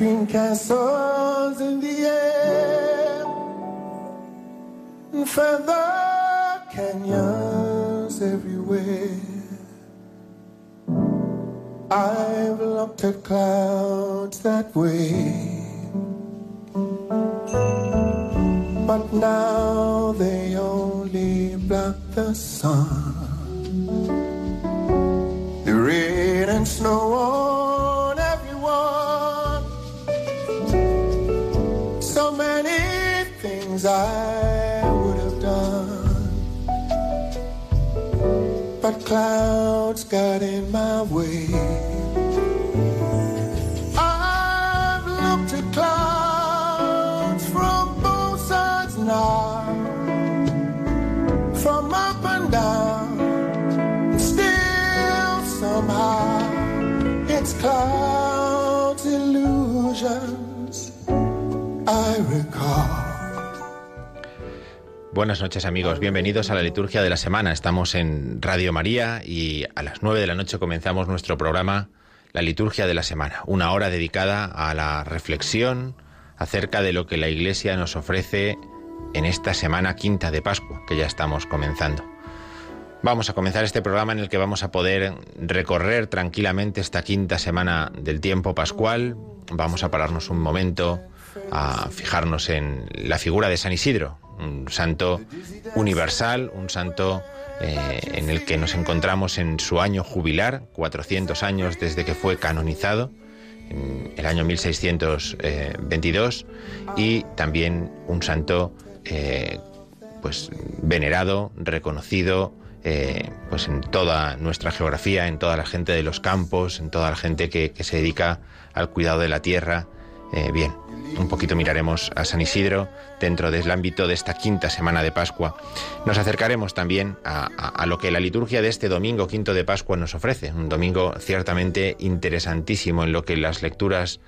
And castles in the air, and feather canyons everywhere. I've looked at clouds that way, but now they only block the sun. I would have done. But clouds got in my way. I've looked at clouds from both sides now, from up and down, still somehow it's clouds Buenas noches amigos, bienvenidos a la liturgia de la semana. Estamos en Radio María y a las nueve de la noche comenzamos nuestro programa La liturgia de la semana, una hora dedicada a la reflexión acerca de lo que la Iglesia nos ofrece en esta semana quinta de Pascua, que ya estamos comenzando. Vamos a comenzar este programa en el que vamos a poder recorrer tranquilamente esta quinta semana del tiempo pascual. Vamos a pararnos un momento a fijarnos en la figura de San Isidro, un santo universal, un santo eh, en el que nos encontramos en su año jubilar, 400 años desde que fue canonizado, en el año 1622, y también un santo eh, pues venerado, reconocido, eh, pues en toda nuestra geografía, en toda la gente de los campos, en toda la gente que se dedica al cuidado de la tierra. Bien, un poquito miraremos a San Isidro dentro del ámbito de esta quinta semana de Pascua. Nos acercaremos también a, lo que la liturgia de este domingo quinto de Pascua nos ofrece. Un domingo ciertamente interesantísimo en lo que las lecturas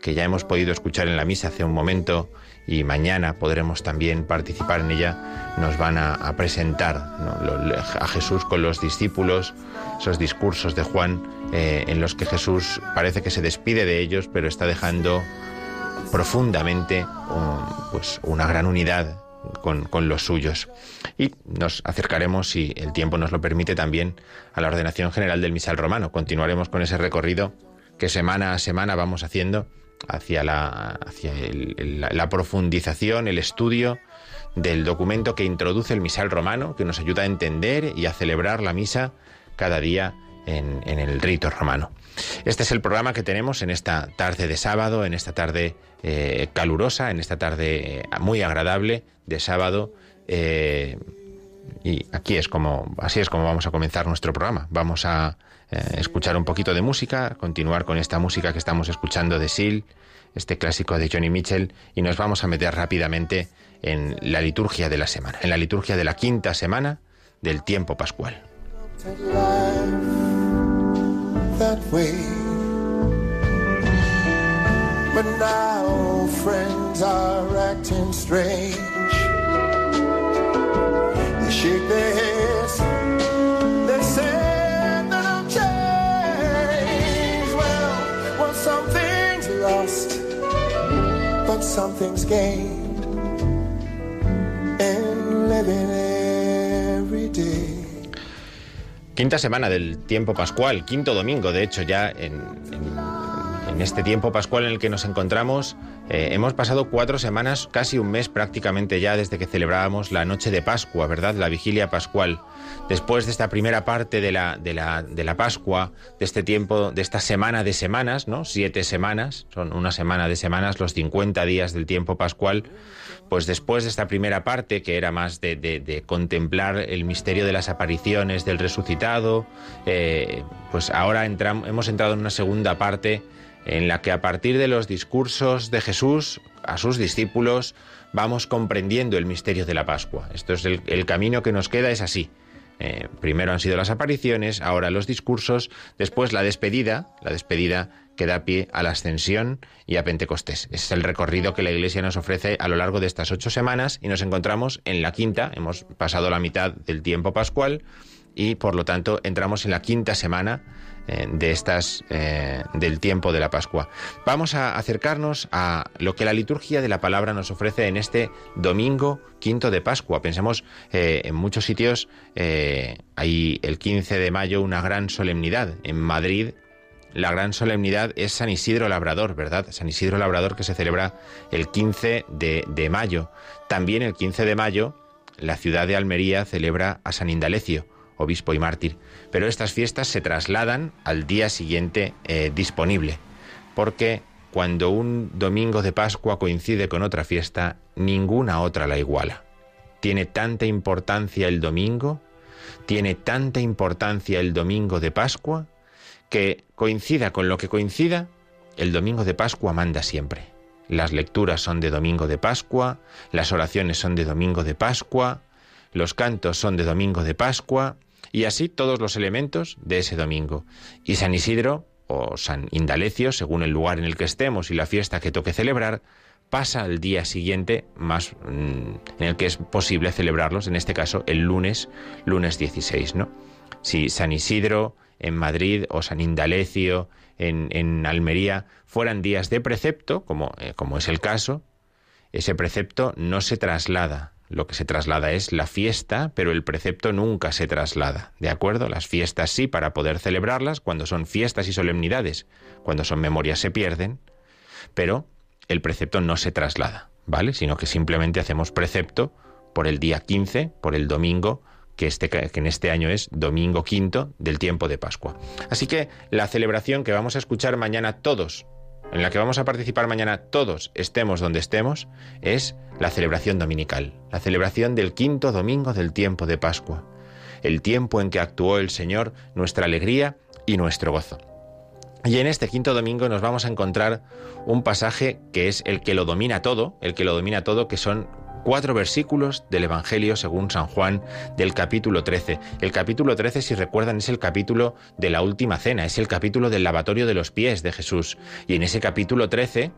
que ya hemos podido escuchar en la misa hace un momento y mañana podremos también participar en ella, nos van a, presentar a Jesús con los discípulos, esos discursos de Juan eh, en los que Jesús parece que se despide de ellos, pero está dejando profundamente pues una gran unidad con, los suyos. Y nos acercaremos, si el tiempo nos lo permite, también a la ordenación general del misal romano. Continuaremos con ese recorrido que semana a semana vamos haciendo hacia la, hacia la, profundización, el estudio del documento que introduce el misal romano, que nos ayuda a entender y a celebrar la misa cada día en, en el rito romano. Este es el programa que tenemos en esta tarde de sábado, en esta tarde eh, calurosa, en esta tarde eh, muy agradable de sábado. Eh, y aquí es como, así es como vamos a comenzar nuestro programa. Vamos a escuchar un poquito de música, continuar con esta música que estamos escuchando de Seal, este clásico de Johnny Mitchell, y nos vamos a meter rápidamente en la liturgia de la semana, en la liturgia de la quinta semana del tiempo pascual. But now friends are acting strange. They shake their heads. They say that I'm changed. Well, well, something's lost, but something's gained in living every day. Quinta semana del tiempo pascual, quinto domingo, de hecho, ya en, en este tiempo pascual en el que nos encontramos, eh, hemos pasado cuatro semanas, casi un mes prácticamente ya desde que celebrábamos la noche de Pascua, ¿verdad? La vigilia pascual. Después de esta primera parte de la, de la, de la Pascua, de este tiempo, de esta semana de semanas, ¿no? Siete semanas, son una semana de semanas, los 50 días del tiempo pascual. Pues después de esta primera parte, que era más de, de, contemplar el misterio de las apariciones del resucitado, eh, pues ahora hemos entrado en una segunda parte en la que a partir de los discursos de Jesús a sus discípulos vamos comprendiendo el misterio de la Pascua. Esto es el, camino que nos queda, es así. Eh, primero han sido las apariciones, ahora los discursos, después la despedida, la despedida que da pie a la ascensión y a Pentecostés. Es el recorrido que la Iglesia nos ofrece a lo largo de estas ocho semanas y nos encontramos en la quinta, hemos pasado la mitad del tiempo pascual y por lo tanto entramos en la quinta semana de estas eh, del tiempo de la Pascua. Vamos a acercarnos a lo que la liturgia de la palabra nos ofrece en este domingo quinto de Pascua. Pensemos eh, en muchos sitios hay el 15 de mayo una gran solemnidad en Madrid. La gran solemnidad es San Isidro Labrador, ¿verdad? San Isidro Labrador que se celebra el 15 de, de mayo. También el 15 de mayo la ciudad de Almería celebra a San Indalecio obispo y mártir. Pero estas fiestas se trasladan al día siguiente eh, disponible, porque cuando un domingo de Pascua coincide con otra fiesta, ninguna otra la iguala. Tiene tanta importancia el domingo, tiene tanta importancia el domingo de Pascua, que coincida con lo que coincida, el domingo de Pascua manda siempre. Las lecturas son de domingo de Pascua, las oraciones son de domingo de Pascua, los cantos son de domingo de Pascua, y así todos los elementos de ese domingo. Y San Isidro o San Indalecio, según el lugar en el que estemos y la fiesta que toque celebrar, pasa al día siguiente más mm, en el que es posible celebrarlos, en este caso el lunes, lunes 16, ¿no? Si San Isidro en Madrid o San Indalecio en, en Almería fueran días de precepto, como, eh, como es el caso, ese precepto no se traslada lo que se traslada es la fiesta, pero el precepto nunca se traslada. ¿De acuerdo? Las fiestas sí para poder celebrarlas cuando son fiestas y solemnidades. Cuando son memorias se pierden, pero el precepto no se traslada, ¿vale? Sino que simplemente hacemos precepto por el día 15, por el domingo, que, este, que en este año es domingo quinto del tiempo de Pascua. Así que la celebración que vamos a escuchar mañana todos en la que vamos a participar mañana todos, estemos donde estemos, es la celebración dominical, la celebración del quinto domingo del tiempo de Pascua, el tiempo en que actuó el Señor, nuestra alegría y nuestro gozo. Y en este quinto domingo nos vamos a encontrar un pasaje que es el que lo domina todo, el que lo domina todo, que son cuatro versículos del Evangelio según San Juan del capítulo 13. El capítulo 13, si recuerdan, es el capítulo de la última cena, es el capítulo del lavatorio de los pies de Jesús. Y en ese capítulo 13,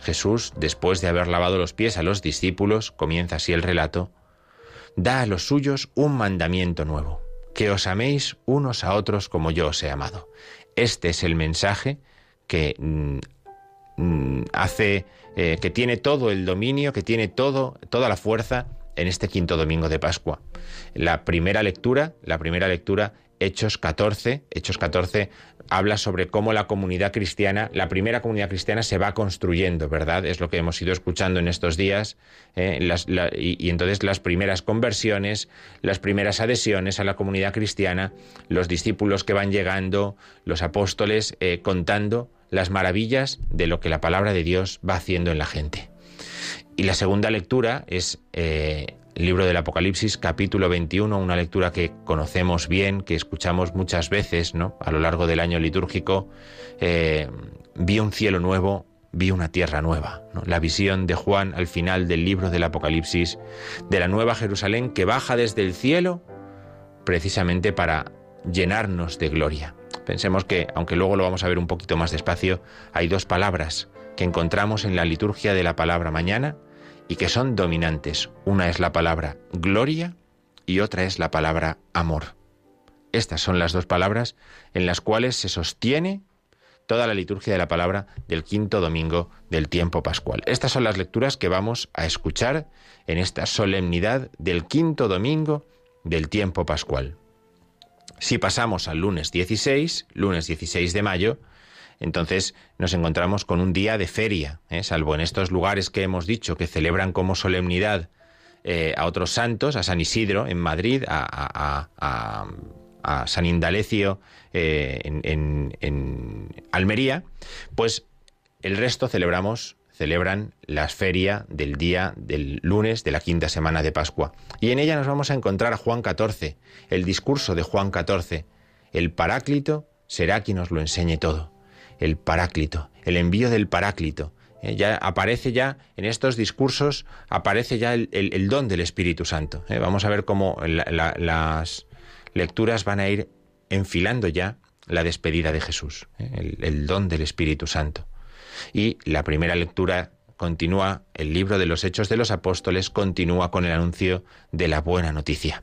Jesús, después de haber lavado los pies a los discípulos, comienza así el relato, da a los suyos un mandamiento nuevo, que os améis unos a otros como yo os he amado. Este es el mensaje que mm, hace eh, que tiene todo el dominio, que tiene todo, toda la fuerza en este quinto domingo de Pascua. La primera lectura, la primera lectura, Hechos 14, Hechos 14 habla sobre cómo la comunidad cristiana, la primera comunidad cristiana se va construyendo, ¿verdad? Es lo que hemos ido escuchando en estos días. Eh, y, entonces las primeras conversiones, las primeras adhesiones a la comunidad cristiana, los discípulos que van llegando, los apóstoles eh, contando las maravillas de lo que la palabra de Dios va haciendo en la gente. Y la segunda lectura es eh, el libro del Apocalipsis, capítulo 21, una lectura que conocemos bien, que escuchamos muchas veces ¿no? a lo largo del año litúrgico. Eh, vi un cielo nuevo, vi una tierra nueva. La visión de Juan al final del libro del Apocalipsis, de la nueva Jerusalén que baja desde el cielo precisamente para llenarnos de gloria. Pensemos que, aunque luego lo vamos a ver un poquito más despacio, hay dos palabras que encontramos en la liturgia de la palabra mañana y que son dominantes. Una es la palabra gloria y otra es la palabra amor. Estas son las dos palabras en las cuales se sostiene toda la liturgia de la palabra del quinto domingo del tiempo pascual. Estas son las lecturas que vamos a escuchar en esta solemnidad del quinto domingo del tiempo pascual. Si pasamos al lunes 16, lunes 16 de mayo, entonces nos encontramos con un día de feria, ¿eh? salvo en estos lugares que hemos dicho que celebran como solemnidad eh, a otros santos, a San Isidro en Madrid, a, San Indalecio eh, en, en Almería, pues el resto celebramos celebran la feria del día del lunes de la quinta semana de Pascua. Y en ella nos vamos a encontrar a Juan 14, el discurso de Juan 14. El Paráclito será quien nos lo enseñe todo. El Paráclito, el envío del Paráclito. Eh, ya aparece ya en estos discursos, aparece ya el, don del Espíritu Santo. Eh, vamos a ver cómo las lecturas van a ir enfilando ya la despedida de Jesús, eh, el don del Espíritu Santo. Y la primera lectura continúa, el libro de los Hechos de los Apóstoles continúa con el anuncio de la buena noticia.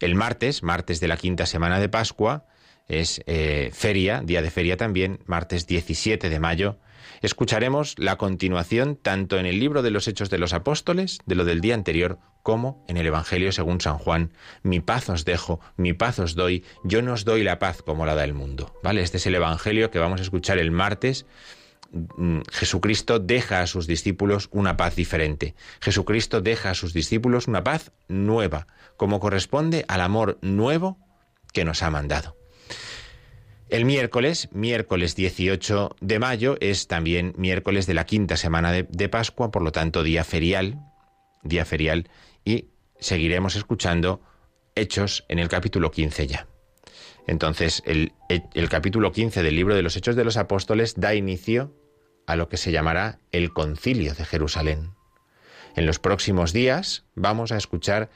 El martes, martes de la quinta semana de Pascua, es eh, feria, día de feria también, martes 17 de mayo, escucharemos la continuación tanto en el libro de los Hechos de los Apóstoles, de lo del día anterior, como en el Evangelio según San Juan. Mi paz os dejo, mi paz os doy, yo no os doy la paz como la da el mundo. ¿Vale? Este es el Evangelio que vamos a escuchar el martes Jesucristo deja a sus discípulos una paz diferente. Jesucristo deja a sus discípulos una paz nueva, como corresponde al amor nuevo que nos ha mandado. El miércoles, miércoles 18 de mayo, es también miércoles de la quinta semana de, Pascua, por lo tanto día ferial, día ferial, y seguiremos escuchando hechos en el capítulo 15 ya. Entonces, el, capítulo 15 del libro de los Hechos de los Apóstoles da inicio a lo que se llamará el concilio de Jerusalén. En los próximos días vamos a escuchar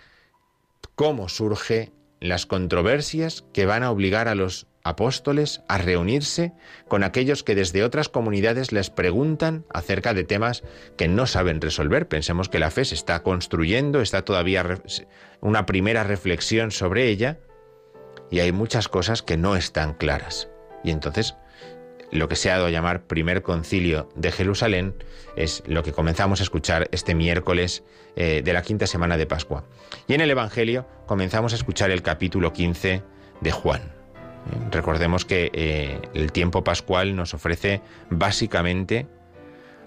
cómo surgen las controversias que van a obligar a los apóstoles a reunirse con aquellos que desde otras comunidades les preguntan acerca de temas que no saben resolver. Pensemos que la fe se está construyendo, está todavía una primera reflexión sobre ella y hay muchas cosas que no están claras. Y entonces lo que se ha dado a llamar primer concilio de Jerusalén es lo que comenzamos a escuchar este miércoles eh, de la quinta semana de Pascua. Y en el Evangelio comenzamos a escuchar el capítulo 15 de Juan. Eh, recordemos que eh, el tiempo pascual nos ofrece básicamente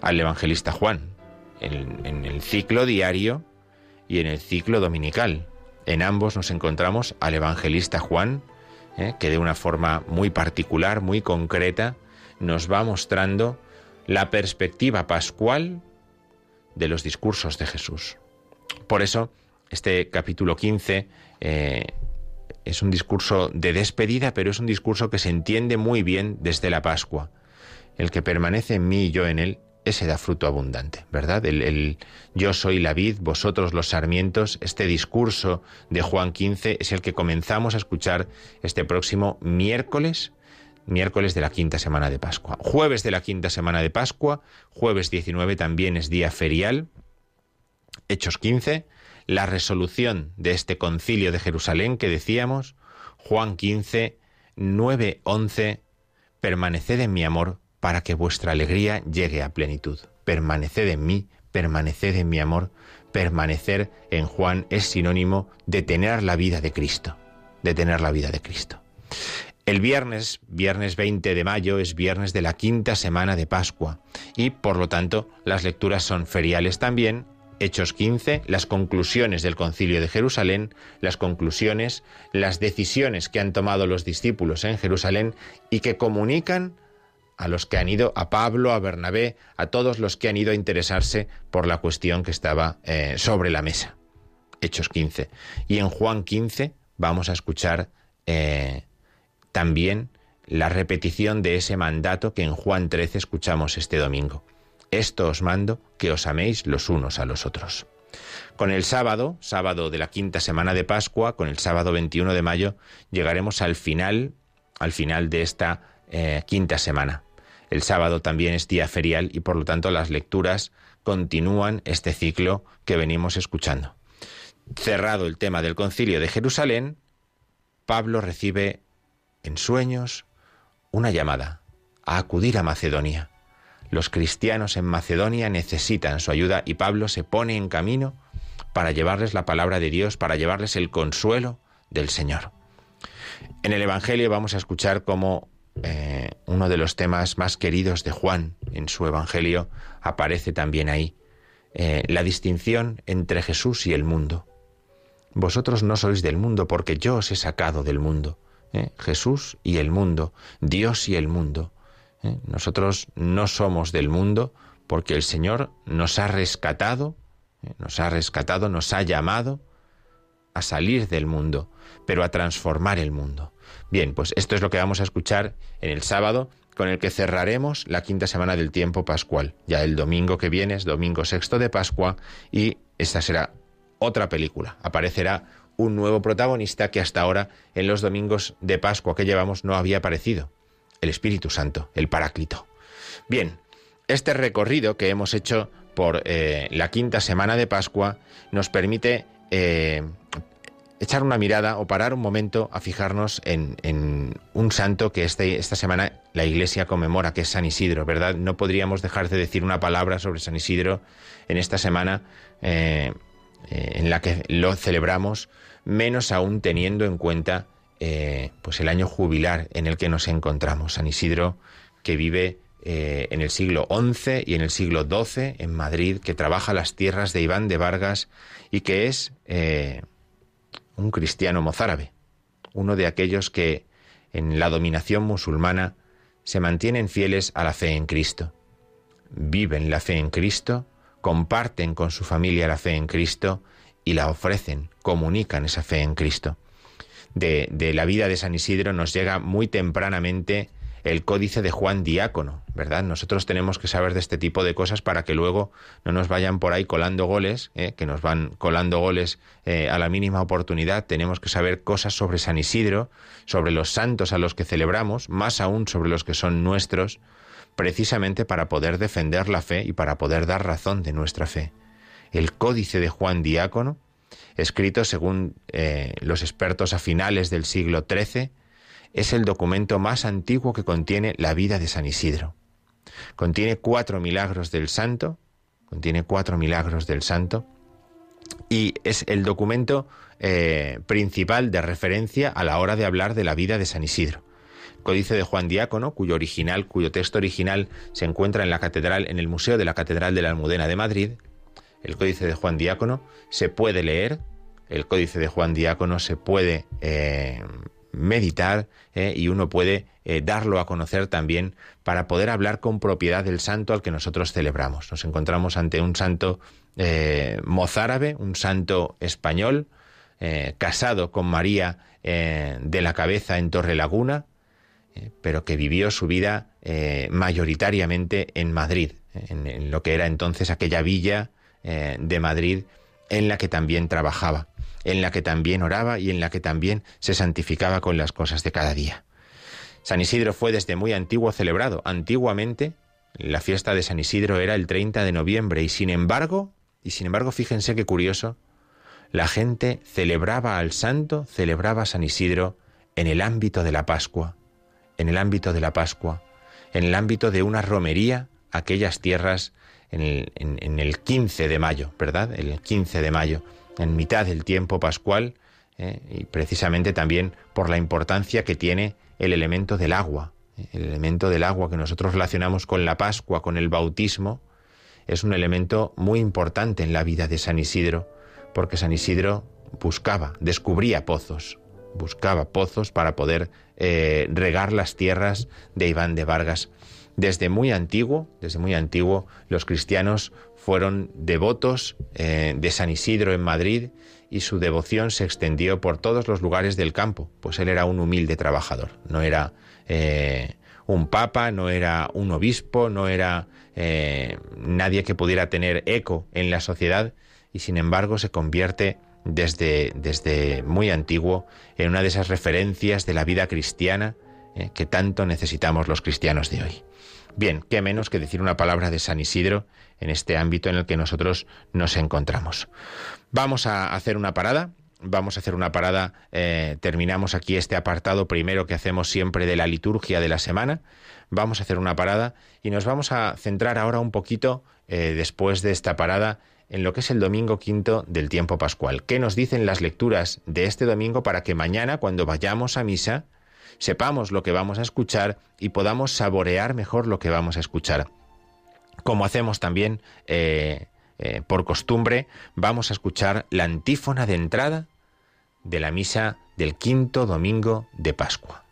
al evangelista Juan, en el ciclo diario y en el ciclo dominical. En ambos nos encontramos al evangelista Juan, que de una forma muy particular, muy concreta, nos va mostrando la perspectiva pascual de los discursos de Jesús. Por eso, este capítulo 15 eh, es un discurso de despedida, pero es un discurso que se entiende muy bien desde la Pascua. El que permanece en mí y yo en él, ese da fruto abundante, ¿verdad? El, yo soy la vid, vosotros los sarmientos, este discurso de Juan 15 es el que comenzamos a escuchar este próximo miércoles, miércoles de la quinta semana de Pascua. Jueves de la quinta semana de Pascua, jueves 19 también es día ferial, Hechos 15, la resolución de este concilio de Jerusalén que decíamos, Juan 15, 9, 11, permaneced en mi amor para que vuestra alegría llegue a plenitud. Permaneced en mí, permaneced en mi amor. Permanecer en Juan es sinónimo de tener la vida de Cristo, de tener la vida de Cristo. El viernes, viernes 20 de mayo, es viernes de la quinta semana de Pascua y por lo tanto las lecturas son feriales también. Hechos 15, las conclusiones del concilio de Jerusalén, las conclusiones, las decisiones que han tomado los discípulos en Jerusalén y que comunican a los que han ido, a Pablo, a Bernabé, a todos los que han ido a interesarse por la cuestión que estaba eh, sobre la mesa. Hechos 15. Y en Juan 15 vamos a escuchar eh, también la repetición de ese mandato que en Juan 13 escuchamos este domingo. Esto os mando, que os améis los unos a los otros. Con el sábado, sábado de la quinta semana de Pascua, con el sábado 21 de mayo, llegaremos al final, al final de esta eh, quinta semana. El sábado también es día ferial y por lo tanto las lecturas continúan este ciclo que venimos escuchando. Cerrado el tema del concilio de Jerusalén, Pablo recibe en sueños una llamada a acudir a Macedonia. Los cristianos en Macedonia necesitan su ayuda y Pablo se pone en camino para llevarles la palabra de Dios, para llevarles el consuelo del Señor. En el Evangelio vamos a escuchar cómo eh, uno de los temas más queridos de Juan en su Evangelio, aparece también ahí, eh, la distinción entre Jesús y el mundo. Vosotros no sois del mundo porque yo os he sacado del mundo. ¿Eh? Jesús y el mundo, Dios y el mundo. Nosotros no somos del mundo porque el Señor nos ha rescatado, nos ha rescatado, nos ha llamado a salir del mundo, pero a transformar el mundo. Bien, pues esto es lo que vamos a escuchar en el sábado, con el que cerraremos la quinta semana del tiempo pascual. Ya el domingo que viene es domingo sexto de Pascua y esta será otra película. Aparecerá un nuevo protagonista que hasta ahora en los domingos de Pascua que llevamos no había aparecido. El Espíritu Santo, el Paráclito. Bien, este recorrido que hemos hecho por eh, la quinta semana de Pascua nos permite eh, echar una mirada o parar un momento a fijarnos en, un santo que este, esta semana la Iglesia conmemora, que es San Isidro, ¿verdad? No podríamos dejar de decir una palabra sobre San Isidro en esta semana eh, en la que lo celebramos, menos aún teniendo en cuenta eh, pues el año jubilar en el que nos encontramos. San Isidro, que vive en el siglo XI y en el siglo XII en Madrid, que trabaja las tierras de Iván de Vargas y que es un cristiano mozárabe, uno de aquellos que en la dominación musulmana se mantienen fieles a la fe en Cristo, viven la fe en Cristo, comparten con su familia la fe en Cristo y la ofrecen, comunican esa fe en Cristo. De, la vida de San Isidro nos llega muy tempranamente el códice de Juan Diácono, ¿verdad? Nosotros tenemos que saber de este tipo de cosas para que luego no nos vayan por ahí colando goles, ¿eh? que nos van colando goles eh, a la mínima oportunidad. Tenemos que saber cosas sobre San Isidro, sobre los santos a los que celebramos, más aún sobre los que son nuestros, precisamente para poder defender la fe y para poder dar razón de nuestra fe. El códice de Juan Diácono, escrito según eh, los expertos a finales del siglo XIII, es el documento más antiguo que contiene la vida de San Isidro. Contiene cuatro milagros del santo, contiene cuatro milagros del santo, y es el documento eh, principal de referencia a la hora de hablar de la vida de San Isidro. Códice de Juan Diácono, cuyo original, cuyo texto original se encuentra en la catedral, en el Museo de la Catedral de la Almudena de Madrid. El Códice de Juan Diácono se puede leer, el Códice de Juan Diácono se puede eh, meditar eh, y uno puede eh, darlo a conocer también para poder hablar con propiedad del santo al que nosotros celebramos. Nos encontramos ante un santo mozárabe, un santo español, casado con María de la Cabeza en Torre Laguna, pero que vivió su vida mayoritariamente en Madrid, en, lo que era entonces aquella villa de Madrid en la que también trabajaba en la que también oraba y en la que también se santificaba con las cosas de cada día. San Isidro fue desde muy antiguo celebrado. Antiguamente la fiesta de San Isidro era el 30 de noviembre y sin embargo, y sin embargo fíjense qué curioso, la gente celebraba al santo, celebraba a San Isidro en el ámbito de la Pascua, en el ámbito de la Pascua, en el ámbito de una romería, aquellas tierras en el, en el 15 de mayo, ¿verdad? El 15 de mayo en mitad del tiempo pascual, eh, y precisamente también por la importancia que tiene el elemento del agua. El elemento del agua que nosotros relacionamos con la Pascua, con el bautismo, es un elemento muy importante en la vida de San Isidro, porque San Isidro buscaba, descubría pozos, buscaba pozos para poder eh, regar las tierras de Iván de Vargas. Desde muy antiguo, desde muy antiguo, los cristianos fueron devotos eh, de San Isidro en Madrid y su devoción se extendió por todos los lugares del campo, pues él era un humilde trabajador, no era eh, un papa, no era un obispo, no era eh, nadie que pudiera tener eco en la sociedad y sin embargo se convierte desde, desde muy antiguo en una de esas referencias de la vida cristiana que tanto necesitamos los cristianos de hoy. Bien, qué menos que decir una palabra de San Isidro en este ámbito en el que nosotros nos encontramos. Vamos a hacer una parada. Vamos a hacer una parada. Eh, terminamos aquí este apartado primero que hacemos siempre de la liturgia de la semana. Vamos a hacer una parada y nos vamos a centrar ahora un poquito, eh, después de esta parada, en lo que es el domingo quinto del tiempo pascual. ¿Qué nos dicen las lecturas de este domingo para que mañana, cuando vayamos a misa, sepamos lo que vamos a escuchar y podamos saborear mejor lo que vamos a escuchar. Como hacemos también eh, eh, por costumbre, vamos a escuchar la antífona de entrada de la misa del quinto domingo de Pascua.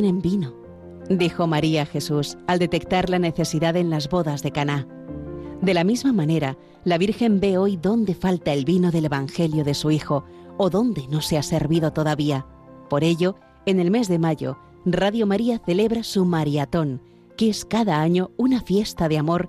Tienen vino, dijo María Jesús al detectar la necesidad en las bodas de Caná. De la misma manera, la Virgen ve hoy dónde falta el vino del Evangelio de su Hijo o dónde no se ha servido todavía. Por ello, en el mes de mayo, Radio María celebra su Mariatón, que es cada año una fiesta de amor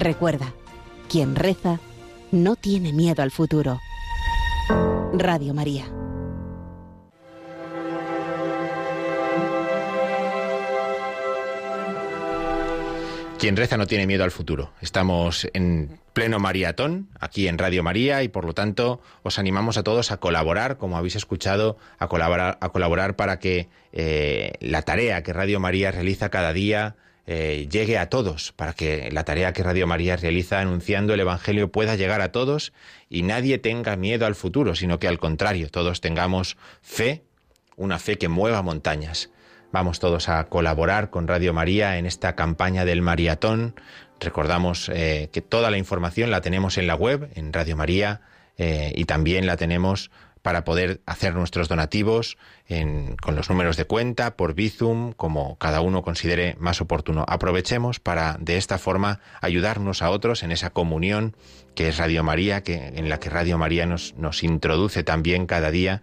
Recuerda, quien reza no tiene miedo al futuro. Radio María. Quien reza no tiene miedo al futuro. Estamos en pleno maratón aquí en Radio María y por lo tanto os animamos a todos a colaborar, como habéis escuchado, a colaborar, a colaborar para que eh, la tarea que Radio María realiza cada día eh, llegue a todos, para que la tarea que Radio María realiza anunciando el Evangelio pueda llegar a todos y nadie tenga miedo al futuro, sino que al contrario, todos tengamos fe, una fe que mueva montañas. Vamos todos a colaborar con Radio María en esta campaña del maratón. Recordamos eh, que toda la información la tenemos en la web, en Radio María, eh, y también la tenemos para poder hacer nuestros donativos con los números de cuenta, por Bizum, como cada uno considere más oportuno. Aprovechemos para de esta forma ayudarnos a otros en esa comunión que es Radio María, que, en la que Radio María nos, introduce también cada día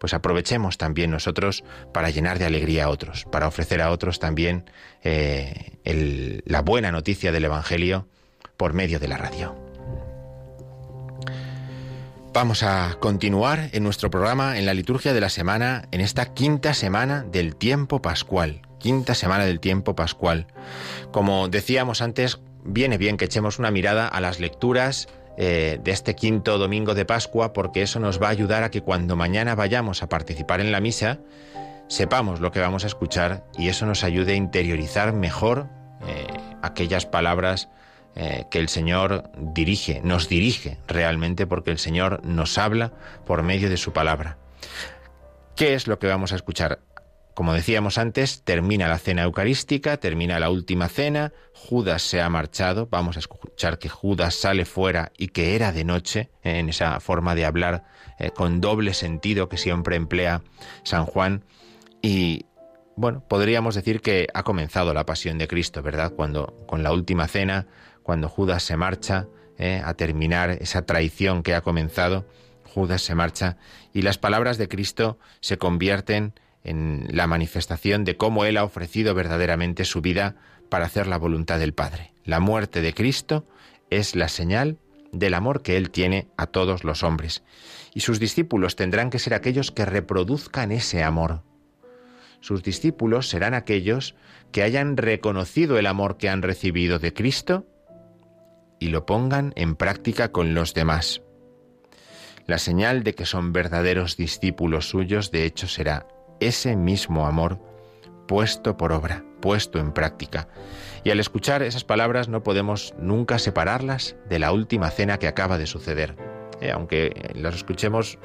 pues aprovechemos también nosotros para llenar de alegría a otros, para ofrecer a otros también eh, la buena noticia del Evangelio por medio de la radio. Vamos a continuar en nuestro programa en la liturgia de la semana, en esta quinta semana del tiempo pascual. Quinta semana del tiempo pascual. Como decíamos antes, viene bien que echemos una mirada a las lecturas eh, de este quinto domingo de Pascua, porque eso nos va a ayudar a que cuando mañana vayamos a participar en la misa, sepamos lo que vamos a escuchar y eso nos ayude a interiorizar mejor eh, aquellas palabras eh, que el Señor dirige, nos dirige realmente porque el Señor nos habla por medio de su palabra. ¿Qué es lo que vamos a escuchar? Como decíamos antes, termina la cena eucarística, termina la última cena, Judas se ha marchado, vamos a escuchar que Judas sale fuera y que era de noche, eh, en esa forma de hablar eh, con doble sentido que siempre emplea San Juan. Y bueno, podríamos decir que ha comenzado la pasión de Cristo, ¿verdad? Cuando con la última cena cuando Judas se marcha eh, a terminar esa traición que ha comenzado, Judas se marcha y las palabras de Cristo se convierten en la manifestación de cómo Él ha ofrecido verdaderamente su vida para hacer la voluntad del Padre. La muerte de Cristo es la señal del amor que Él tiene a todos los hombres. Y sus discípulos tendrán que ser aquellos que reproduzcan ese amor. Sus discípulos serán aquellos que hayan reconocido el amor que han recibido de Cristo y lo pongan en práctica con los demás. La señal de que son verdaderos discípulos suyos, de hecho, será ese mismo amor puesto por obra, puesto en práctica. Y al escuchar esas palabras no podemos nunca separarlas de la última cena que acaba de suceder. Eh, aunque las escuchemos,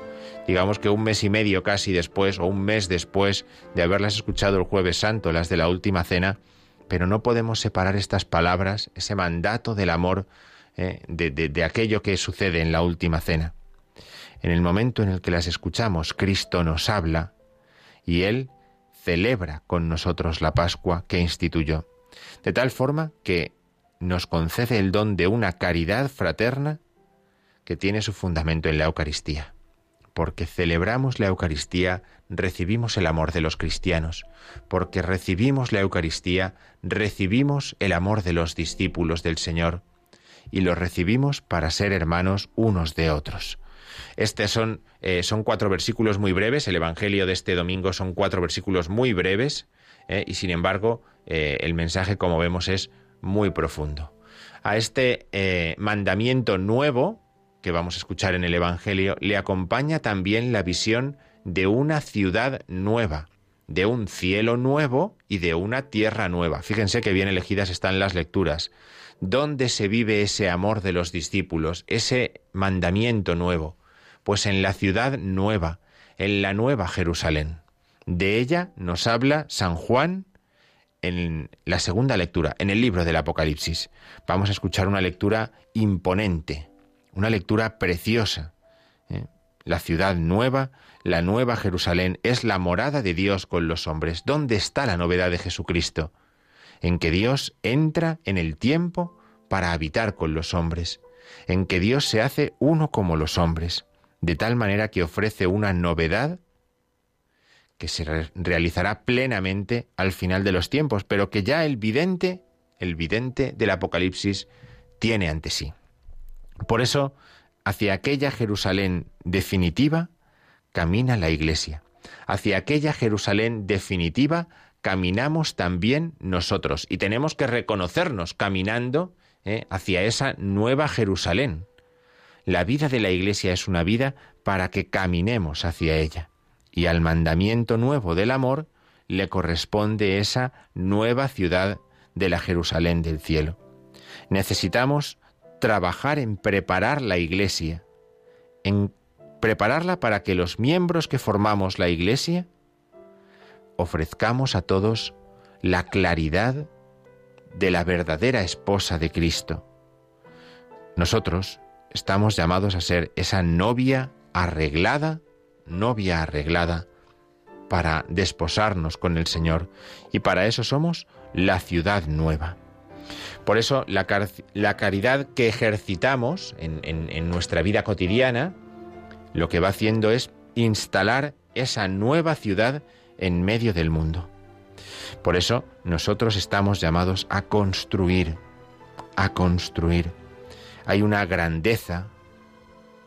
digamos que un mes y medio casi después o un mes después de haberlas escuchado el jueves santo, las de la última cena, pero no podemos separar estas palabras, ese mandato del amor, eh, de, de aquello que sucede en la última cena. En el momento en el que las escuchamos, Cristo nos habla y Él celebra con nosotros la Pascua que instituyó, de tal forma que nos concede el don de una caridad fraterna que tiene su fundamento en la Eucaristía. Porque celebramos la Eucaristía, recibimos el amor de los cristianos, porque recibimos la Eucaristía, recibimos el amor de los discípulos del Señor, y lo recibimos para ser hermanos unos de otros. Estos son, eh, son cuatro versículos muy breves, el Evangelio de este domingo son cuatro versículos muy breves, eh, y sin embargo eh, el mensaje, como vemos, es muy profundo. A este mandamiento nuevo, que vamos a escuchar en el Evangelio, le acompaña también la visión de una ciudad nueva, de un cielo nuevo y de una tierra nueva. Fíjense que bien elegidas están las lecturas. ¿Dónde se vive ese amor de los discípulos, ese mandamiento nuevo? Pues en la ciudad nueva, en la nueva Jerusalén. De ella nos habla San Juan en la segunda lectura, en el libro del Apocalipsis. Vamos a escuchar una lectura imponente, una lectura preciosa. ¿eh? La ciudad nueva, la nueva Jerusalén, es la morada de Dios con los hombres. ¿Dónde está la novedad de Jesucristo? En que Dios entra en el tiempo para habitar con los hombres, en que Dios se hace uno como los hombres, de tal manera que ofrece una novedad que se realizará plenamente al final de los tiempos, pero que ya el vidente, el vidente del Apocalipsis, tiene ante sí. Por eso, hacia aquella Jerusalén definitiva camina la Iglesia. Hacia aquella Jerusalén definitiva caminamos también nosotros y tenemos que reconocernos caminando eh, hacia esa nueva Jerusalén. La vida de la Iglesia es una vida para que caminemos hacia ella. Y al mandamiento nuevo del amor le corresponde esa nueva ciudad de la Jerusalén del cielo. Necesitamos trabajar en preparar la Iglesia, en prepararla para que los miembros que formamos la Iglesia ofrezcamos a todos la claridad de la verdadera esposa de Cristo. Nosotros estamos llamados a ser esa novia arreglada, novia arreglada, para desposarnos con el Señor, y para eso somos la ciudad nueva. Por eso la, caridad que ejercitamos en, nuestra vida cotidiana, lo que va haciendo es instalar esa nueva ciudad en medio del mundo. Por eso nosotros estamos llamados a construir, a construir. Hay una grandeza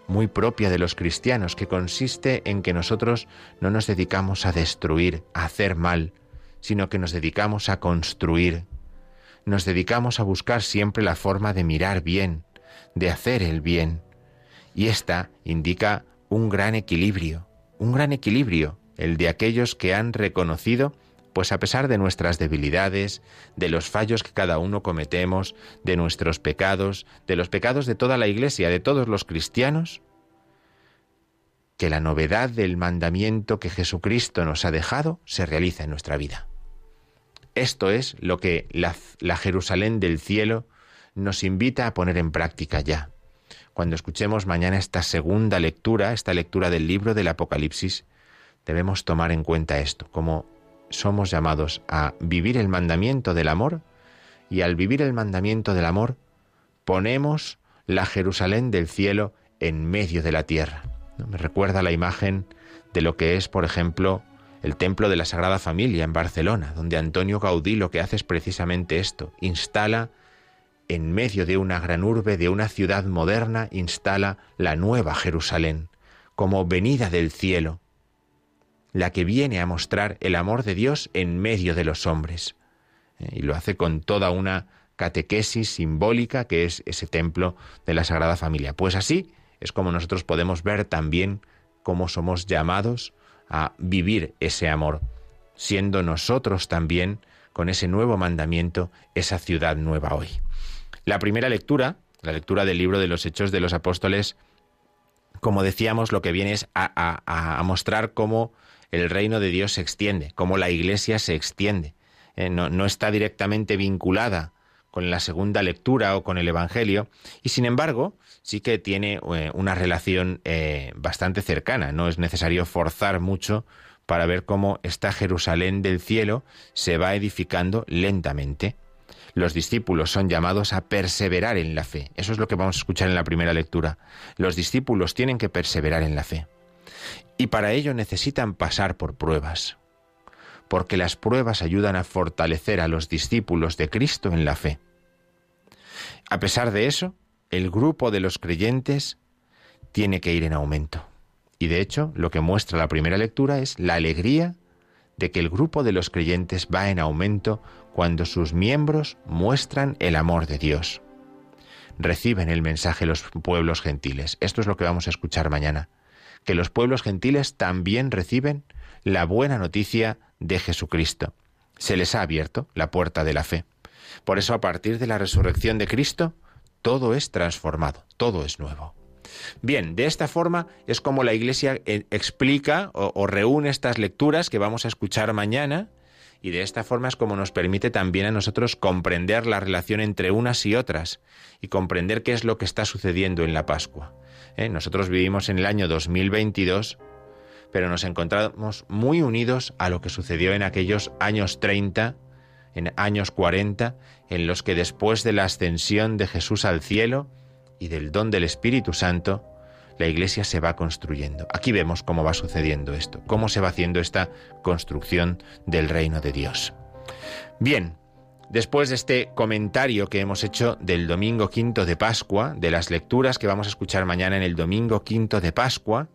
muy propia de los cristianos, que consiste en que nosotros no nos dedicamos a destruir, a hacer mal, sino que nos dedicamos a construir. Nos dedicamos a buscar siempre la forma de mirar bien, de hacer el bien. Y esta indica un gran equilibrio, un gran equilibrio, el de aquellos que han reconocido pues a pesar de nuestras debilidades, de los fallos que cada uno cometemos, de nuestros pecados, de los pecados de toda la Iglesia, de todos los cristianos, que la novedad del mandamiento que Jesucristo nos ha dejado se realiza en nuestra vida. Esto es lo que la, Jerusalén del cielo nos invita a poner en práctica ya. Cuando escuchemos mañana esta segunda lectura, esta lectura del libro del Apocalipsis, debemos tomar en cuenta esto, como somos llamados a vivir el mandamiento del amor y al vivir el mandamiento del amor ponemos la Jerusalén del cielo en medio de la tierra. Me recuerda la imagen de lo que es, por ejemplo, el templo de la Sagrada Familia en Barcelona, donde Antonio Gaudí lo que hace es precisamente esto, instala en medio de una gran urbe, de una ciudad moderna, instala la nueva Jerusalén, como venida del cielo, la que viene a mostrar el amor de Dios en medio de los hombres. Eh, y lo hace con toda una catequesis simbólica que es ese templo de la Sagrada Familia. Pues así es como nosotros podemos ver también cómo somos llamados a vivir ese amor, siendo nosotros también, con ese nuevo mandamiento, esa ciudad nueva hoy. La primera lectura, la lectura del libro de los Hechos de los Apóstoles, como decíamos, lo que viene es a, mostrar cómo el reino de Dios se extiende, cómo la iglesia se extiende. Eh, no, está directamente vinculada con la segunda lectura o con el Evangelio, y sin embargo sí que tiene eh, una relación eh, bastante cercana. No es necesario forzar mucho para ver cómo esta Jerusalén del cielo se va edificando lentamente. Los discípulos son llamados a perseverar en la fe. Eso es lo que vamos a escuchar en la primera lectura. Los discípulos tienen que perseverar en la fe. Y para ello necesitan pasar por pruebas, porque las pruebas ayudan a fortalecer a los discípulos de Cristo en la fe. A pesar de eso, el grupo de los creyentes tiene que ir en aumento. Y de hecho, lo que muestra la primera lectura es la alegría de que el grupo de los creyentes va en aumento cuando sus miembros muestran el amor de Dios. Reciben el mensaje los pueblos gentiles. Esto es lo que vamos a escuchar mañana que los pueblos gentiles también reciben la buena noticia de Jesucristo. Se les ha abierto la puerta de la fe. Por eso a partir de la resurrección de Cristo, todo es transformado, todo es nuevo. Bien, de esta forma es como la Iglesia eh, explica o, reúne estas lecturas que vamos a escuchar mañana y de esta forma es como nos permite también a nosotros comprender la relación entre unas y otras y comprender qué es lo que está sucediendo en la Pascua. ¿Eh? Nosotros vivimos en el año 2022, pero nos encontramos muy unidos a lo que sucedió en aquellos años 30, en años 40, en los que después de la ascensión de Jesús al cielo y del don del Espíritu Santo, la Iglesia se va construyendo. Aquí vemos cómo va sucediendo esto, cómo se va haciendo esta construcción del reino de Dios. Bien, Después de este comentario que hemos hecho del domingo quinto de Pascua, de las lecturas que vamos a escuchar mañana en el domingo quinto de Pascua,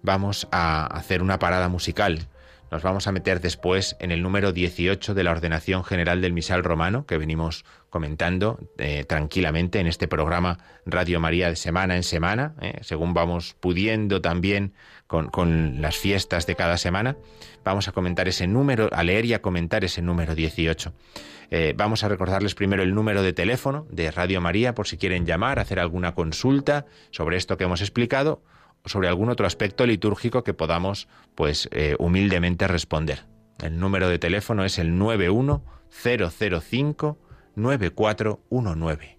vamos a hacer una parada musical. Nos vamos a meter después en el número 18 de la Ordenación General del Misal Romano, que venimos comentando eh, tranquilamente en este programa Radio María de semana en semana, eh, según vamos pudiendo también con, las fiestas de cada semana. Vamos a comentar ese número, a leer y a comentar ese número 18. Eh, vamos a recordarles primero el número de teléfono de Radio María por si quieren llamar, hacer alguna consulta sobre esto que hemos explicado sobre algún otro aspecto litúrgico que podamos, pues, eh, humildemente responder. El número de teléfono es el 91005 9419.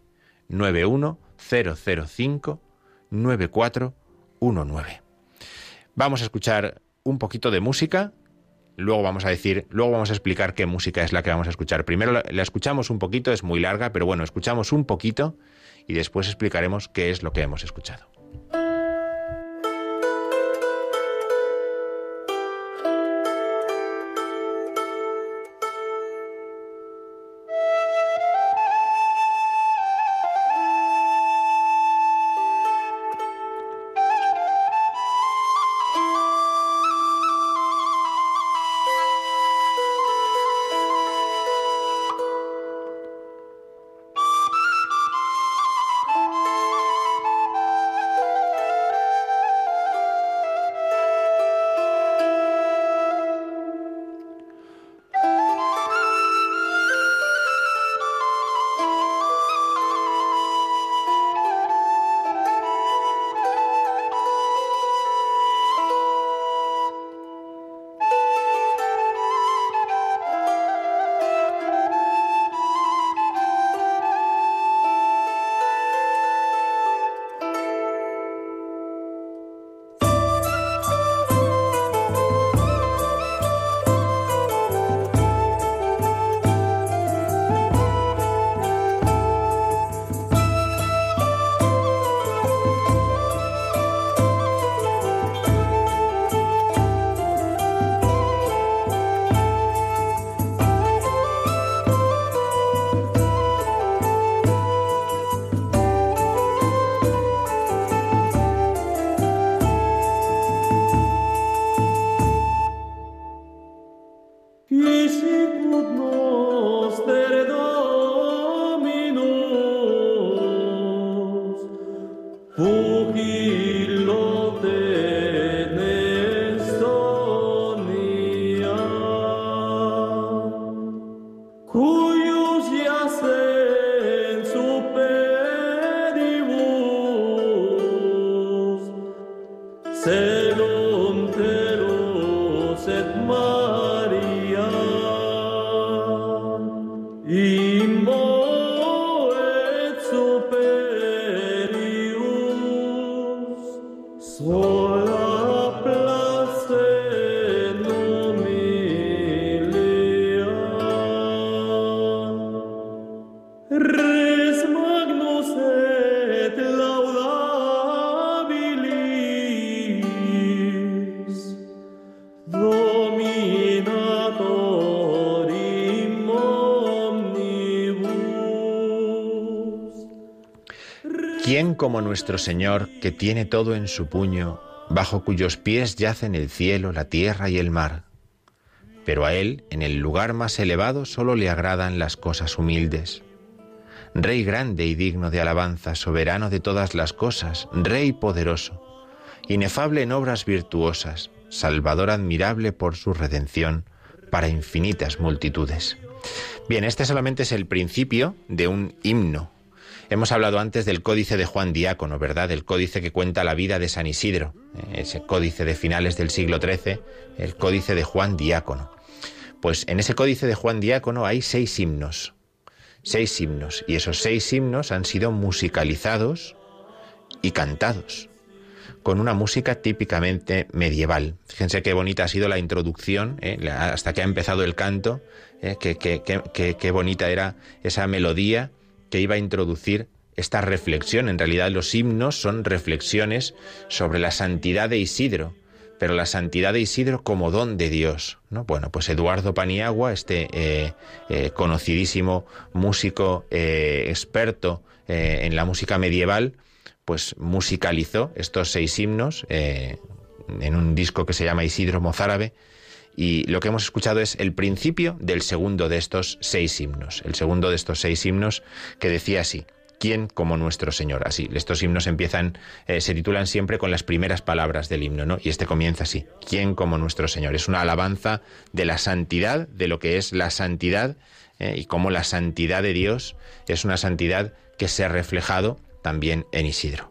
91005 9419. Vamos a escuchar un poquito de música Luego vamos a decir, luego vamos a explicar qué música es la que vamos a escuchar. Primero la, escuchamos un poquito, es muy larga, pero bueno, escuchamos un poquito y después explicaremos qué es lo que hemos escuchado. Como nuestro Señor, que tiene todo en su puño, bajo cuyos pies yacen el cielo, la tierra y el mar. Pero a Él, en el lugar más elevado, solo le agradan las cosas humildes. Rey grande y digno de alabanza, soberano de todas las cosas, Rey poderoso, inefable en obras virtuosas, Salvador admirable por su redención para infinitas multitudes. Bien, este solamente es el principio de un himno, Hemos hablado antes del códice de Juan Diácono, ¿verdad? El códice que cuenta la vida de San Isidro, eh, ese códice de finales del siglo XIII, el códice de Juan Diácono. Pues en ese códice de Juan Diácono hay seis himnos, seis himnos, y esos seis himnos han sido musicalizados y cantados con una música típicamente medieval. Fíjense qué bonita ha sido la introducción, ¿eh? hasta que ha empezado el canto, ¿eh? qué bonita era esa melodía que iba a introducir esta reflexión. En realidad los himnos son reflexiones sobre la santidad de Isidro, pero la santidad de Isidro como don de Dios. ¿no? Bueno, pues Eduardo Paniagua, este eh, eh, conocidísimo músico eh, experto en la música medieval, pues musicalizó estos seis himnos en un disco que se llama Isidro Mozárabe, y lo que hemos escuchado es el principio del segundo de estos seis himnos. El segundo de estos seis himnos que decía así. ¿Quién como nuestro Señor? Así, estos himnos empiezan, eh, se titulan siempre con las primeras palabras del himno, ¿no? Y este comienza así. ¿Quién como nuestro Señor? Es una alabanza de la santidad, de lo que es la santidad, eh, y cómo la santidad de Dios es una santidad que se ha reflejado también en Isidro.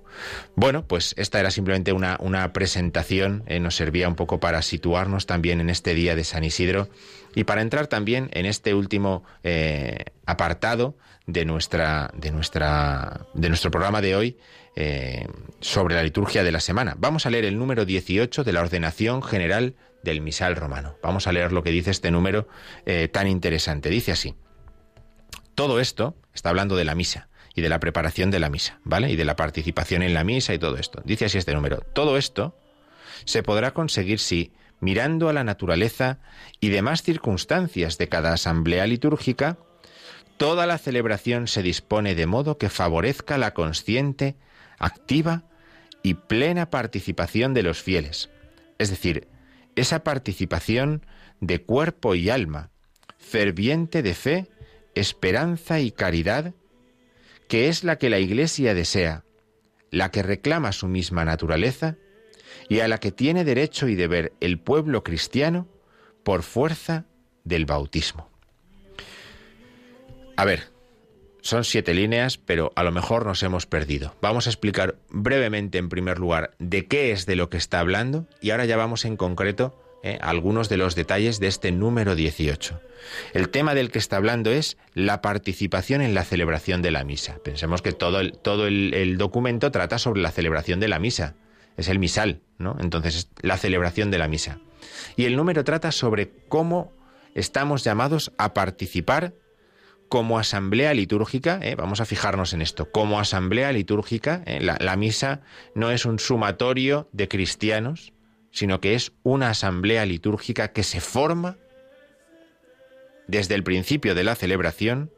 Bueno, pues esta era simplemente una, presentación, eh, nos servía un poco para situarnos también en este día de San Isidro y para entrar también en este último eh, apartado de, nuestra, de, nuestra, de nuestro programa de hoy eh, sobre la liturgia de la semana. Vamos a leer el número 18 de la ordenación general del misal romano. Vamos a leer lo que dice este número tan interesante. Dice así, todo esto está hablando de la misa y de la preparación de la misa, ¿vale? Y de la participación en la misa y todo esto. Dice así este número. Todo esto se podrá conseguir si, mirando a la naturaleza y demás circunstancias de cada asamblea litúrgica, toda la celebración se dispone de modo que favorezca la consciente, activa y plena participación de los fieles. Es decir, esa participación de cuerpo y alma, ferviente de fe, esperanza y caridad, que es la que la Iglesia desea, la que reclama su misma naturaleza y a la que tiene derecho y deber el pueblo cristiano por fuerza del bautismo. A ver, son siete líneas, pero a lo mejor nos hemos perdido. Vamos a explicar brevemente, en primer lugar, de qué es de lo que está hablando y ahora ya vamos en concreto ¿eh? algunos de los detalles de este número 18. El tema del que está hablando es la participación en la celebración de la misa. Pensemos que todo el, todo el, documento trata sobre la celebración de la misa. Es el misal, ¿no? Entonces, la celebración de la misa. Y el número trata sobre cómo estamos llamados a participar como asamblea litúrgica, ¿eh? vamos a fijarnos en esto, como asamblea litúrgica, ¿eh? la, misa no es un sumatorio de cristianos, sino que es una asamblea litúrgica que se forma desde el principio de la celebración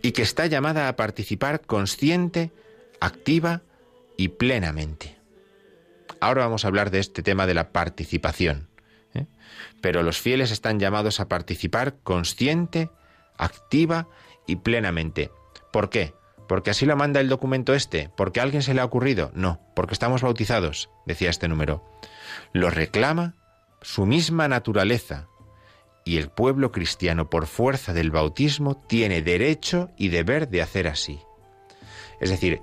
y que está llamada a participar consciente, activa y plenamente. Ahora vamos a hablar de este tema de la participación. ¿eh? Pero los fieles están llamados a participar consciente, activa y plenamente. ¿Por qué? ¿Porque así lo manda el documento este? ¿Porque a alguien se le ha ocurrido? No, porque estamos bautizados, decía este número lo reclama su misma naturaleza, y el pueblo cristiano por fuerza del bautismo tiene derecho y deber de hacer así. Es decir,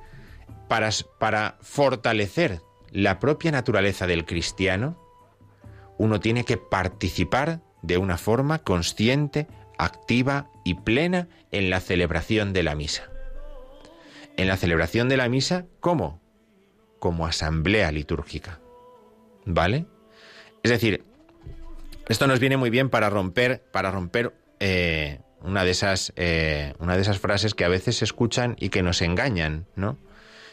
para, fortalecer la propia naturaleza del cristiano, uno tiene que participar de una forma consciente, activa y plena en la celebración de la misa. En la celebración de la misa, ¿cómo? Como asamblea litúrgica. ¿Vale? Es decir, esto nos viene muy bien para romper, para romper eh, una de esas, eh, una de esas frases que a veces se escuchan y que nos engañan, ¿no?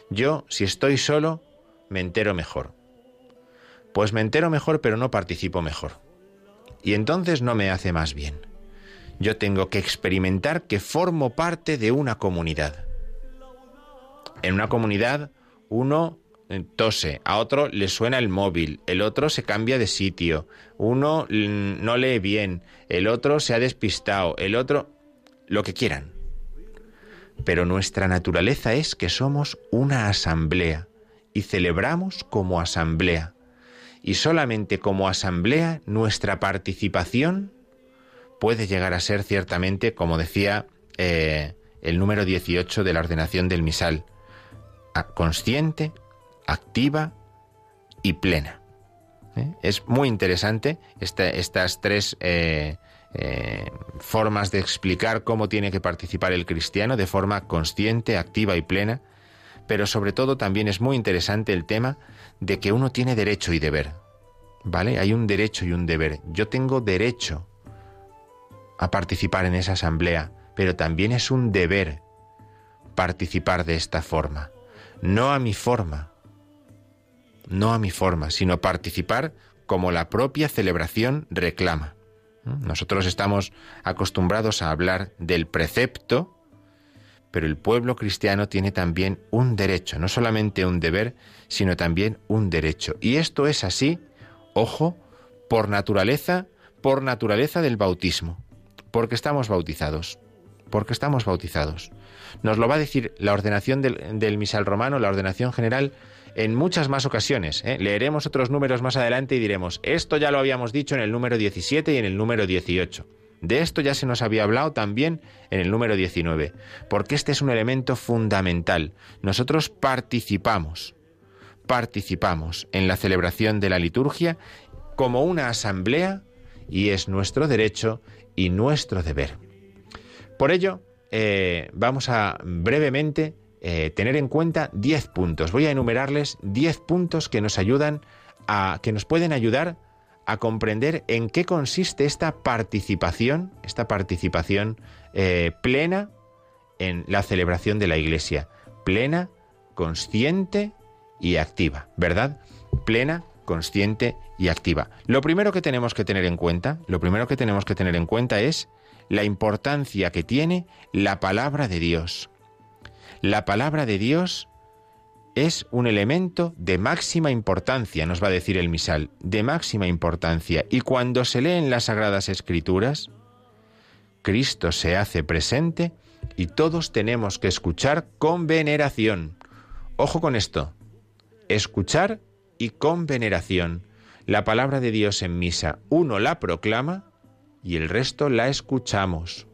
Yo, si estoy solo, me entero mejor. Pues me entero mejor, pero no participo mejor. Y entonces no me hace más bien. Yo tengo que experimentar que formo parte de una comunidad. En una comunidad uno tose, a otro le suena el móvil, el otro se cambia de sitio, uno no lee bien, el otro se ha despistado, el otro... lo que quieran. Pero nuestra naturaleza es que somos una asamblea y celebramos como asamblea. Y solamente como asamblea nuestra participación puede llegar a ser ciertamente, como decía eh, el número 18 de la ordenación del misal, consciente, activa y plena. ¿Eh? Es muy interesante estas tres eh, formas de explicar cómo tiene que participar el cristiano de forma consciente, activa y plena, pero sobre todo también es muy interesante el tema de que uno tiene derecho y deber. ¿Vale? Hay un derecho y un deber. Yo tengo derecho a participar en esa asamblea, pero también es un deber participar de esta forma. No a mi forma, no a mi forma, sino participar como la propia celebración reclama. Nosotros estamos acostumbrados a hablar del precepto, pero el pueblo cristiano tiene también un derecho, no solamente un deber, sino también un derecho. Y esto es así, ojo, por naturaleza, por naturaleza del bautismo porque estamos bautizados, porque estamos bautizados. Nos lo va a decir la ordenación del, misal romano, la ordenación general, en muchas más ocasiones. ¿eh? Leeremos otros números más adelante y diremos, esto ya lo habíamos dicho en el número 17 y en el número 18. De esto ya se nos había hablado también en el número 19, porque este es un elemento fundamental. Nosotros participamos, participamos en la celebración de la liturgia como una asamblea y es nuestro derecho y nuestro deber. Por ello, eh, vamos a brevemente eh, tener en cuenta 10 puntos. Voy a enumerarles 10 puntos que nos ayudan a, que nos pueden ayudar a comprender en qué consiste esta participación, esta participación eh, plena en la celebración de la Iglesia, plena, consciente y activa, ¿verdad? Plena, consciente y activa. Lo primero que tenemos que tener en cuenta, lo primero que tenemos que tener en cuenta es la importancia que tiene la palabra de Dios. La palabra de Dios es un elemento de máxima importancia, nos va a decir el misal, de máxima importancia. Y cuando se leen las Sagradas Escrituras, Cristo se hace presente y todos tenemos que escuchar con veneración. Ojo con esto, escuchar y con veneración. La palabra de Dios en misa, uno la proclama y el resto la escuchamos.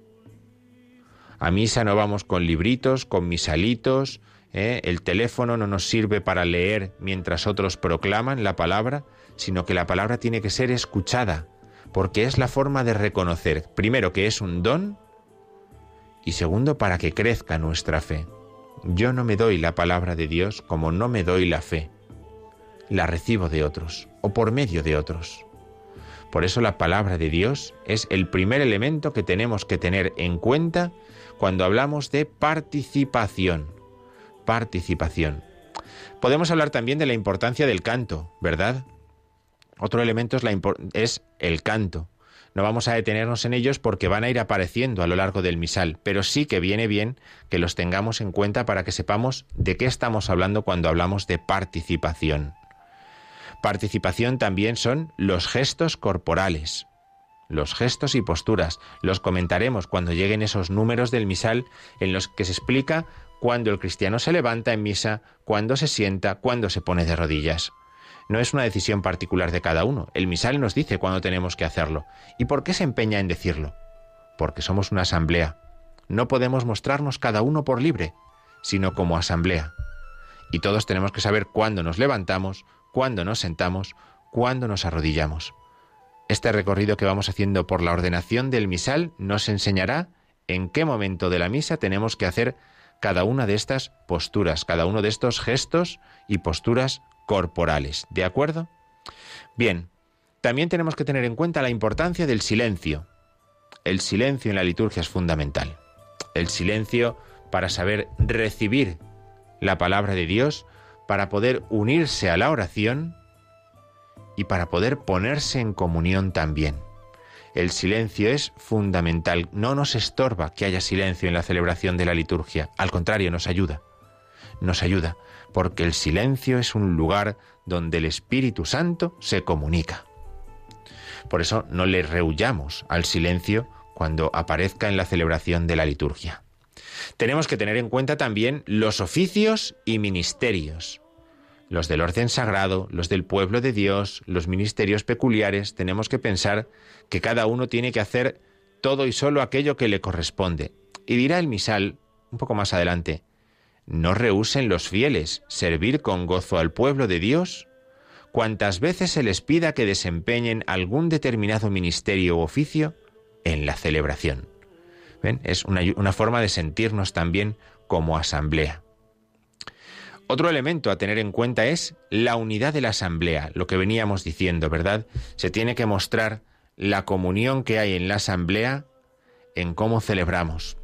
A misa no vamos con libritos, con misalitos, ¿eh? el teléfono no nos sirve para leer mientras otros proclaman la palabra, sino que la palabra tiene que ser escuchada, porque es la forma de reconocer, primero, que es un don, y segundo, para que crezca nuestra fe. Yo no me doy la palabra de Dios como no me doy la fe la recibo de otros o por medio de otros. Por eso la palabra de Dios es el primer elemento que tenemos que tener en cuenta cuando hablamos de participación. Participación. Podemos hablar también de la importancia del canto, ¿verdad? Otro elemento es, es el canto. No vamos a detenernos en ellos porque van a ir apareciendo a lo largo del misal, pero sí que viene bien que los tengamos en cuenta para que sepamos de qué estamos hablando cuando hablamos de participación. Participación también son los gestos corporales, los gestos y posturas. Los comentaremos cuando lleguen esos números del misal en los que se explica cuándo el cristiano se levanta en misa, cuándo se sienta, cuándo se pone de rodillas. No es una decisión particular de cada uno. El misal nos dice cuándo tenemos que hacerlo. ¿Y por qué se empeña en decirlo? Porque somos una asamblea. No podemos mostrarnos cada uno por libre, sino como asamblea. Y todos tenemos que saber cuándo nos levantamos, cuándo nos sentamos, cuándo nos arrodillamos. Este recorrido que vamos haciendo por la ordenación del misal nos enseñará en qué momento de la misa tenemos que hacer cada una de estas posturas, cada uno de estos gestos y posturas corporales. ¿De acuerdo? Bien, también tenemos que tener en cuenta la importancia del silencio. El silencio en la liturgia es fundamental. El silencio para saber recibir la palabra de Dios, para poder unirse a la oración y para poder ponerse en comunión también. El silencio es fundamental. No nos estorba que haya silencio en la celebración de la liturgia. Al contrario, nos ayuda. Nos ayuda, porque el silencio es un lugar donde el Espíritu Santo se comunica. Por eso no le rehuyamos al silencio cuando aparezca en la celebración de la liturgia. Tenemos que tener en cuenta también los oficios y ministerios los del orden sagrado, los del pueblo de Dios, los ministerios peculiares, tenemos que pensar que cada uno tiene que hacer todo y solo aquello que le corresponde. Y dirá el misal, un poco más adelante, no rehúsen los fieles servir con gozo al pueblo de Dios cuantas veces se les pida que desempeñen algún determinado ministerio u oficio en la celebración. Es una forma de sentirnos también como asamblea. Otro elemento a tener en cuenta es la unidad de la asamblea, lo que veníamos diciendo, ¿verdad? Se tiene que mostrar la comunión que hay en la asamblea en cómo celebramos.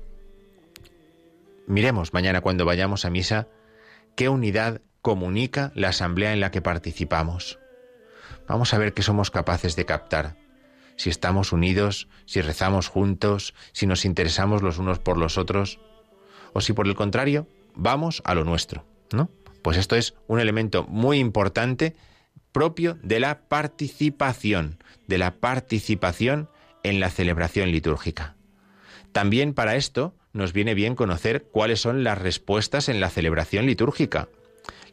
Miremos mañana cuando vayamos a misa qué unidad comunica la asamblea en la que participamos. Vamos a ver qué somos capaces de captar. Si estamos unidos, si rezamos juntos, si nos interesamos los unos por los otros, o si por el contrario, vamos a lo nuestro, Pues esto es un elemento muy importante propio de la participación, de la participación en la celebración litúrgica. También para esto nos viene bien conocer cuáles son las respuestas en la celebración litúrgica.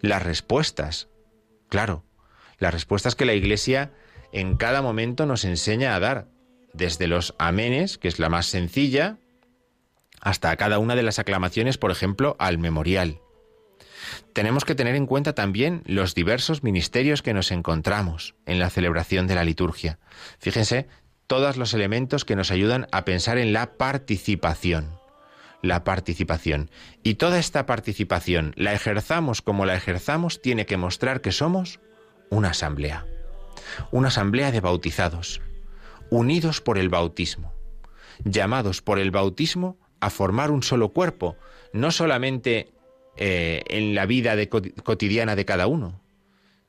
Las respuestas, claro, las respuestas que la Iglesia en cada momento nos enseña a dar, desde los amenes, que es la más sencilla, hasta cada una de las aclamaciones, por ejemplo, al memorial tenemos que tener en cuenta también los diversos ministerios que nos encontramos en la celebración de la liturgia. Fíjense todos los elementos que nos ayudan a pensar en la participación. La participación. Y toda esta participación, la ejerzamos como la ejerzamos, tiene que mostrar que somos una asamblea. Una asamblea de bautizados, unidos por el bautismo, llamados por el bautismo a formar un solo cuerpo, no solamente eh, en la vida cotidiana de cada uno,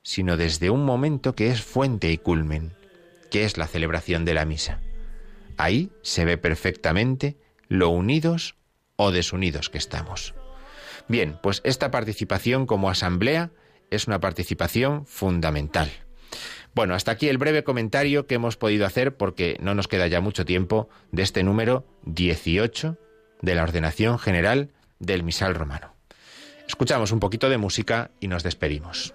sino desde un momento que es fuente y culmen, que es la celebración de la misa. Ahí se ve perfectamente lo unidos o desunidos que estamos. Bien, pues esta participación como asamblea es una participación fundamental. Bueno, hasta aquí el breve comentario que hemos podido hacer porque no nos queda ya mucho tiempo de este número 18 de la ordenación general del misal romano. Escuchamos un poquito de música y nos despedimos.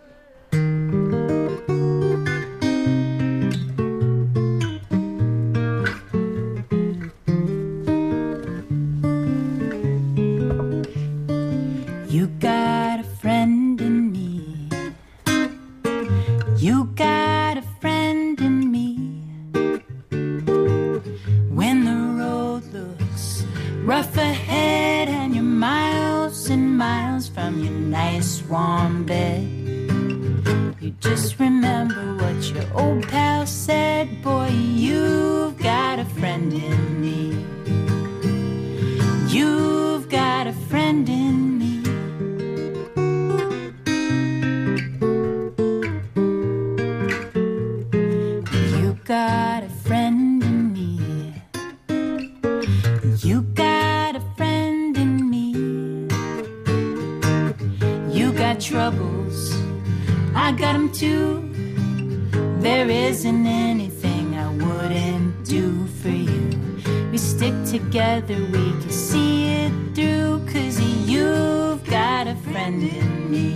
There isn't anything I wouldn't do for you. We stick together, we can see it through. Cause you've got a friend in me.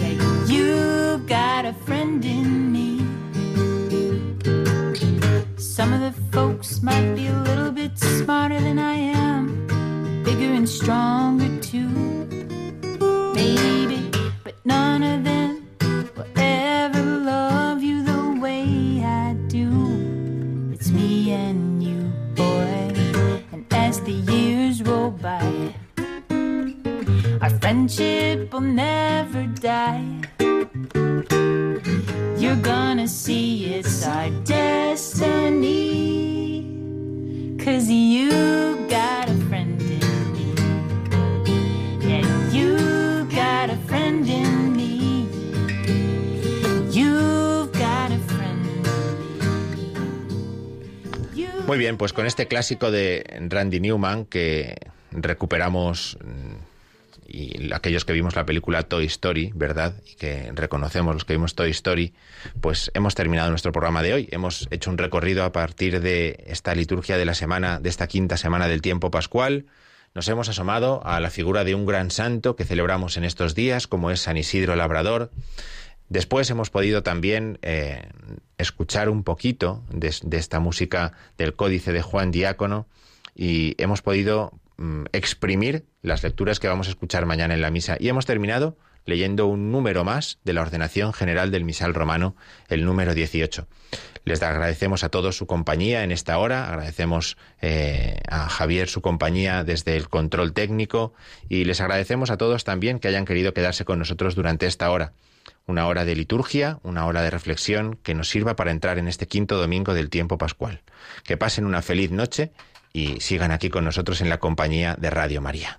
Yeah, you've got a friend in me. Some of the folks might be a little bit smarter than I am, bigger and stronger will never die. You're gonna see it's our destiny. Cause you got a friend in me. Yeah, you got a friend in me. You've got a friend. Muy bien, pues con este clásico de Randy Newman que recuperamos y aquellos que vimos la película Toy Story, ¿verdad? Y que reconocemos los que vimos Toy Story, pues hemos terminado nuestro programa de hoy. Hemos hecho un recorrido a partir de esta liturgia de la semana, de esta quinta semana del tiempo pascual. Nos hemos asomado a la figura de un gran santo que celebramos en estos días, como es San Isidro Labrador. Después hemos podido también eh, escuchar un poquito de, de esta música del Códice de Juan Diácono y hemos podido mm, exprimir las lecturas que vamos a escuchar mañana en la misa. Y hemos terminado leyendo un número más de la ordenación general del misal romano, el número 18. Les agradecemos a todos su compañía en esta hora, agradecemos eh, a Javier su compañía desde el control técnico y les agradecemos a todos también que hayan querido quedarse con nosotros durante esta hora. Una hora de liturgia, una hora de reflexión que nos sirva para entrar en este quinto domingo del tiempo pascual. Que pasen una feliz noche y sigan aquí con nosotros en la compañía de Radio María.